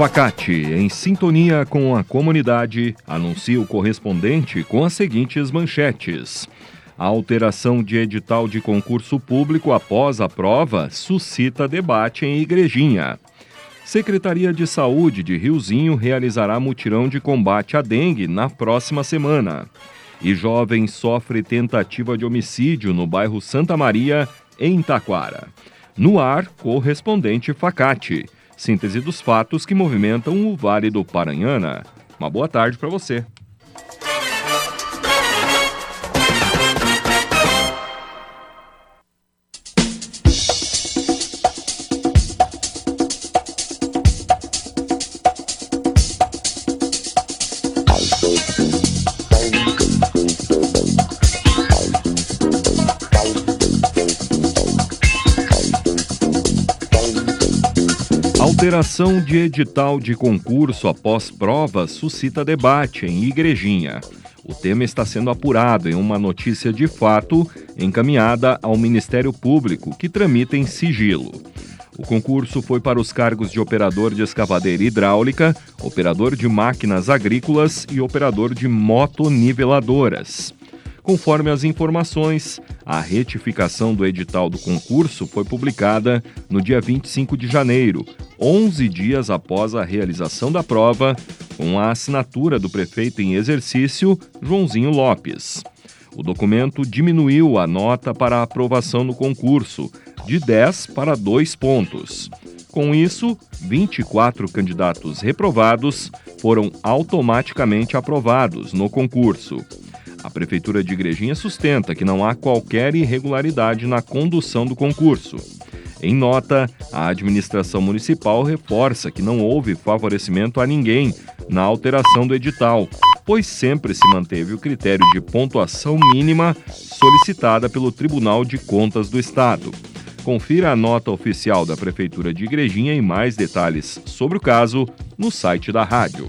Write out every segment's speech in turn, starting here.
Facate, em sintonia com a comunidade, anuncia o correspondente com as seguintes manchetes. A alteração de edital de concurso público após a prova suscita debate em Igrejinha. Secretaria de Saúde de Riozinho realizará mutirão de combate à dengue na próxima semana. E jovem sofre tentativa de homicídio no bairro Santa Maria, em Taquara. No ar, correspondente Facate síntese dos fatos que movimentam o Vale do Paranhana. Uma boa tarde para você. Alteração de edital de concurso após prova suscita debate em Igrejinha. O tema está sendo apurado em uma notícia de fato encaminhada ao Ministério Público, que tramita em sigilo. O concurso foi para os cargos de operador de escavadeira hidráulica, operador de máquinas agrícolas e operador de motoniveladoras. Conforme as informações, a retificação do edital do concurso foi publicada no dia 25 de janeiro, 11 dias após a realização da prova, com a assinatura do prefeito em exercício, Joãozinho Lopes. O documento diminuiu a nota para aprovação no concurso, de 10 para 2 pontos. Com isso, 24 candidatos reprovados foram automaticamente aprovados no concurso. A Prefeitura de Igrejinha sustenta que não há qualquer irregularidade na condução do concurso. Em nota, a administração municipal reforça que não houve favorecimento a ninguém na alteração do edital, pois sempre se manteve o critério de pontuação mínima solicitada pelo Tribunal de Contas do Estado. Confira a nota oficial da Prefeitura de Igrejinha e mais detalhes sobre o caso no site da rádio.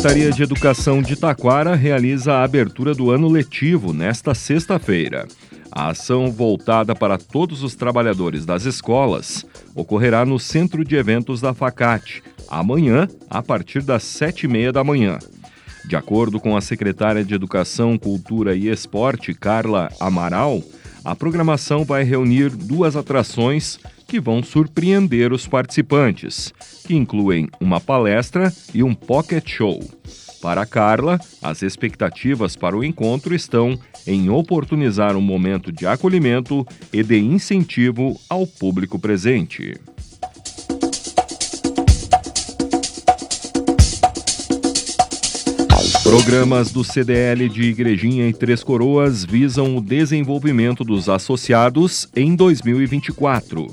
Secretaria de Educação de Taquara realiza a abertura do ano letivo nesta sexta-feira. A ação voltada para todos os trabalhadores das escolas ocorrerá no Centro de Eventos da Facate, amanhã, a partir das sete e meia da manhã. De acordo com a secretária de Educação, Cultura e Esporte, Carla Amaral, a programação vai reunir duas atrações que vão surpreender os participantes, que incluem uma palestra e um pocket show. Para Carla, as expectativas para o encontro estão em oportunizar um momento de acolhimento e de incentivo ao público presente. Programas do CDL de Igrejinha e Três Coroas visam o desenvolvimento dos associados em 2024,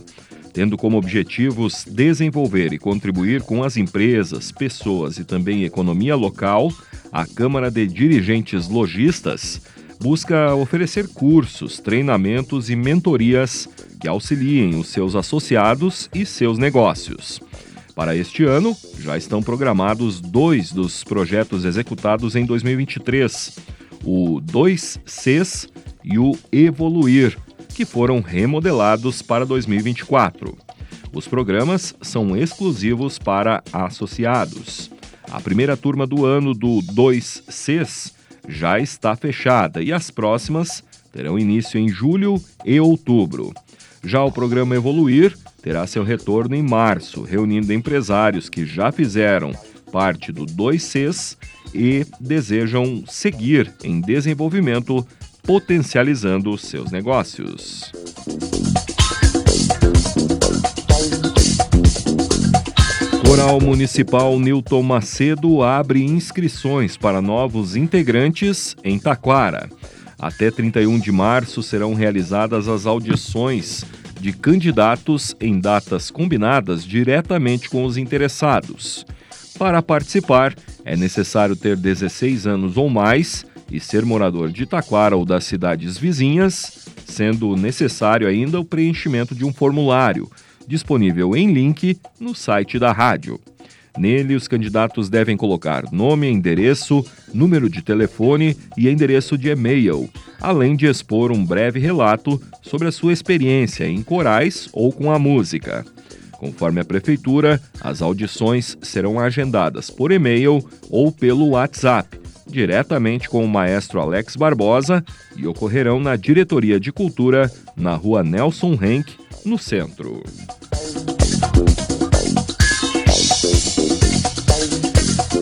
tendo como objetivos desenvolver e contribuir com as empresas, pessoas e também economia local. A Câmara de Dirigentes Logistas busca oferecer cursos, treinamentos e mentorias que auxiliem os seus associados e seus negócios. Para este ano, já estão programados dois dos projetos executados em 2023: o 2Cs e o Evoluir, que foram remodelados para 2024. Os programas são exclusivos para associados. A primeira turma do ano do 2Cs já está fechada e as próximas terão início em julho e outubro. Já o programa Evoluir terá seu retorno em março, reunindo empresários que já fizeram parte do 2Cs e desejam seguir em desenvolvimento, potencializando seus negócios. Coral Municipal Newton Macedo abre inscrições para novos integrantes em Taquara. Até 31 de março serão realizadas as audições de candidatos em datas combinadas diretamente com os interessados. Para participar, é necessário ter 16 anos ou mais e ser morador de Taquara ou das cidades vizinhas, sendo necessário ainda o preenchimento de um formulário disponível em link no site da rádio. Nele, os candidatos devem colocar nome, endereço, número de telefone e endereço de e-mail, além de expor um breve relato sobre a sua experiência em corais ou com a música. Conforme a Prefeitura, as audições serão agendadas por e-mail ou pelo WhatsApp, diretamente com o maestro Alex Barbosa e ocorrerão na Diretoria de Cultura, na rua Nelson Henk, no centro.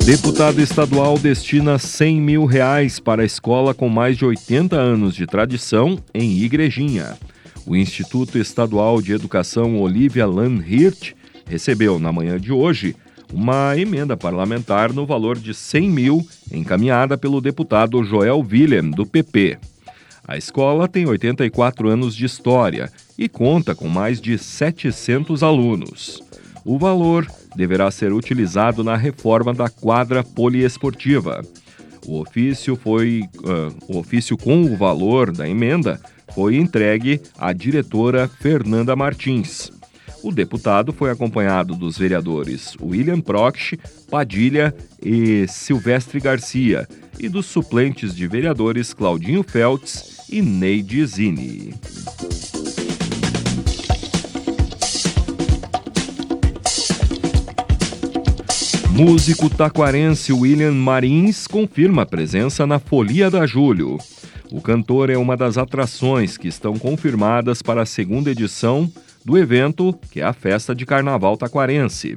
Deputado estadual destina 100 mil reais para a escola com mais de 80 anos de tradição em Igrejinha. O Instituto Estadual de Educação Olivia Hirt recebeu na manhã de hoje uma emenda parlamentar no valor de 100 mil, encaminhada pelo deputado Joel Willem, do PP. A escola tem 84 anos de história e conta com mais de 700 alunos. O valor deverá ser utilizado na reforma da quadra poliesportiva. O ofício foi uh, o ofício com o valor da emenda foi entregue à diretora Fernanda Martins. O deputado foi acompanhado dos vereadores William Proch, Padilha e Silvestre Garcia e dos suplentes de vereadores Claudinho Feltz e Neide Zini. Músico taquarense William Marins confirma a presença na Folia da Julho. O cantor é uma das atrações que estão confirmadas para a segunda edição do evento, que é a Festa de Carnaval Taquarense.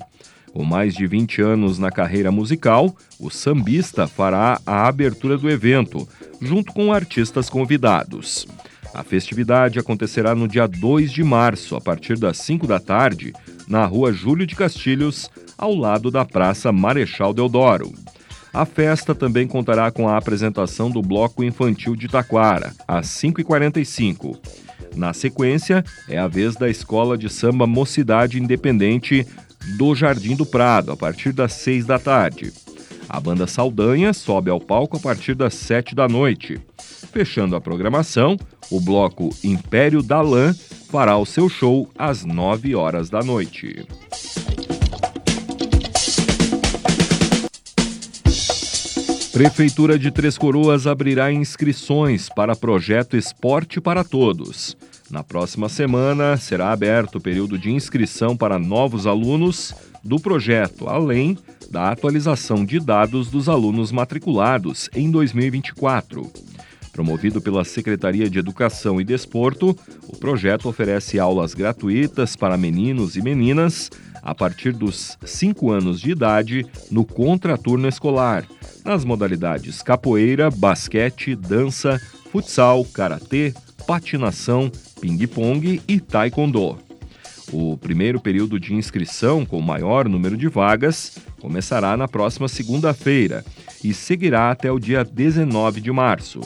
Com mais de 20 anos na carreira musical, o sambista fará a abertura do evento, junto com artistas convidados. A festividade acontecerá no dia 2 de março, a partir das 5 da tarde, na rua Júlio de Castilhos, ao lado da Praça Marechal Deodoro. A festa também contará com a apresentação do Bloco Infantil de Taquara, às 5h45. Na sequência, é a vez da Escola de Samba Mocidade Independente do Jardim do Prado, a partir das 6 da tarde. A banda Saldanha sobe ao palco a partir das 7 da noite. Fechando a programação, o bloco Império da Lã fará o seu show às 9 horas da noite. Prefeitura de Três Coroas abrirá inscrições para projeto Esporte para Todos. Na próxima semana será aberto o período de inscrição para novos alunos do projeto, além da atualização de dados dos alunos matriculados em 2024. Promovido pela Secretaria de Educação e Desporto, o projeto oferece aulas gratuitas para meninos e meninas a partir dos 5 anos de idade no contraturno escolar, nas modalidades capoeira, basquete, dança, futsal, karatê, patinação, ping-pong e taekwondo. O primeiro período de inscrição, com maior número de vagas, começará na próxima segunda-feira e seguirá até o dia 19 de março.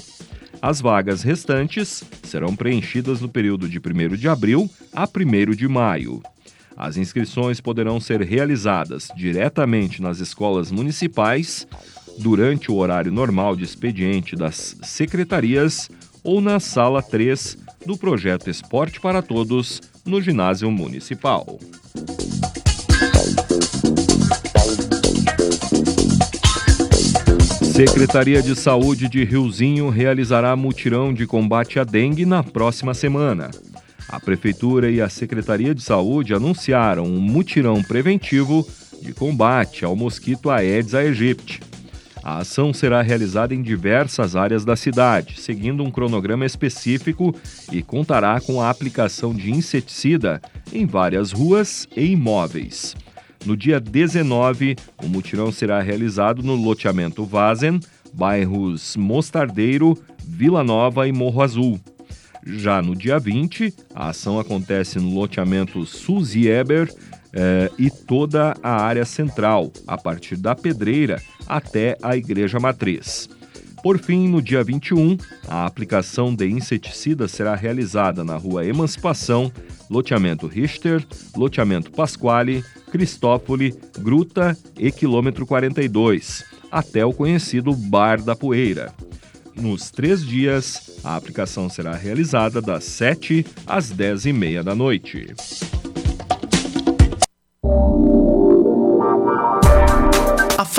As vagas restantes serão preenchidas no período de 1 de abril a 1 de maio. As inscrições poderão ser realizadas diretamente nas escolas municipais, durante o horário normal de expediente das secretarias ou na sala 3 do projeto Esporte para Todos, no ginásio municipal. Secretaria de Saúde de Riozinho realizará mutirão de combate à dengue na próxima semana. A Prefeitura e a Secretaria de Saúde anunciaram um mutirão preventivo de combate ao mosquito Aedes aegypti. A ação será realizada em diversas áreas da cidade, seguindo um cronograma específico e contará com a aplicação de inseticida em várias ruas e imóveis. No dia 19, o mutirão será realizado no loteamento Vazen, bairros Mostardeiro, Vila Nova e Morro Azul. Já no dia 20, a ação acontece no loteamento Suzy Eber eh, e toda a área central, a partir da Pedreira até a Igreja Matriz. Por fim, no dia 21, a aplicação de inseticida será realizada na Rua Emancipação, loteamento Richter, loteamento Pasquale, Cristófoli, Gruta e quilômetro 42, até o conhecido Bar da Poeira. Nos três dias, a aplicação será realizada das 7 às 10 e meia da noite.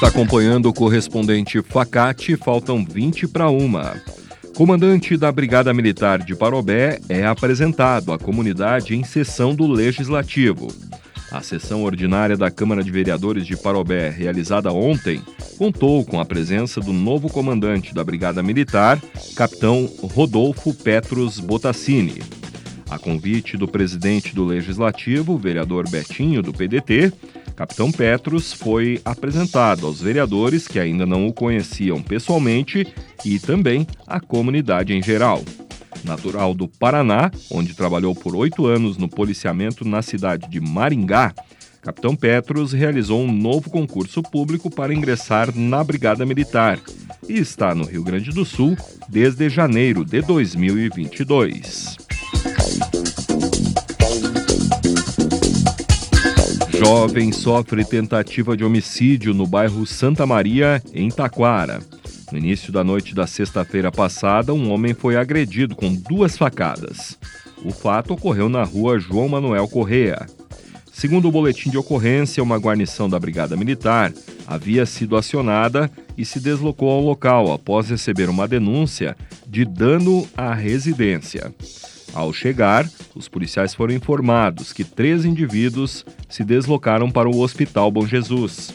está acompanhando o correspondente Facate, faltam 20 para uma. Comandante da Brigada Militar de Parobé é apresentado à comunidade em sessão do Legislativo. A sessão ordinária da Câmara de Vereadores de Parobé, realizada ontem, contou com a presença do novo comandante da Brigada Militar, capitão Rodolfo Petros Botassini. A convite do presidente do Legislativo, vereador Betinho, do PDT, Capitão Petros foi apresentado aos vereadores que ainda não o conheciam pessoalmente e também à comunidade em geral. Natural do Paraná, onde trabalhou por oito anos no policiamento na cidade de Maringá, Capitão Petros realizou um novo concurso público para ingressar na Brigada Militar e está no Rio Grande do Sul desde janeiro de 2022. Jovem sofre tentativa de homicídio no bairro Santa Maria, em Taquara. No início da noite da sexta-feira passada, um homem foi agredido com duas facadas. O fato ocorreu na rua João Manuel Correa. Segundo o boletim de ocorrência, uma guarnição da Brigada Militar havia sido acionada e se deslocou ao local após receber uma denúncia de dano à residência. Ao chegar, os policiais foram informados que três indivíduos se deslocaram para o Hospital Bom Jesus.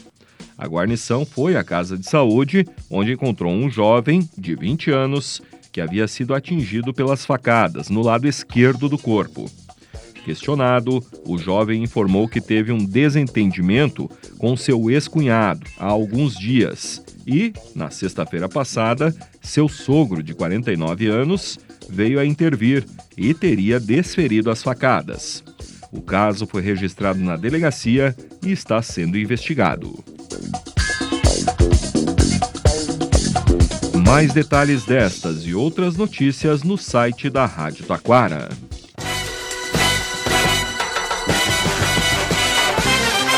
A guarnição foi à casa de saúde, onde encontrou um jovem de 20 anos que havia sido atingido pelas facadas no lado esquerdo do corpo. Questionado, o jovem informou que teve um desentendimento com seu ex-cunhado há alguns dias e, na sexta-feira passada, seu sogro, de 49 anos, veio a intervir e teria desferido as facadas. O caso foi registrado na delegacia e está sendo investigado. Mais detalhes destas e outras notícias no site da Rádio Taquara.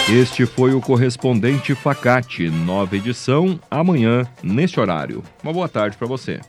Este foi o correspondente Facate, nova edição, amanhã, neste horário. Uma boa tarde para você.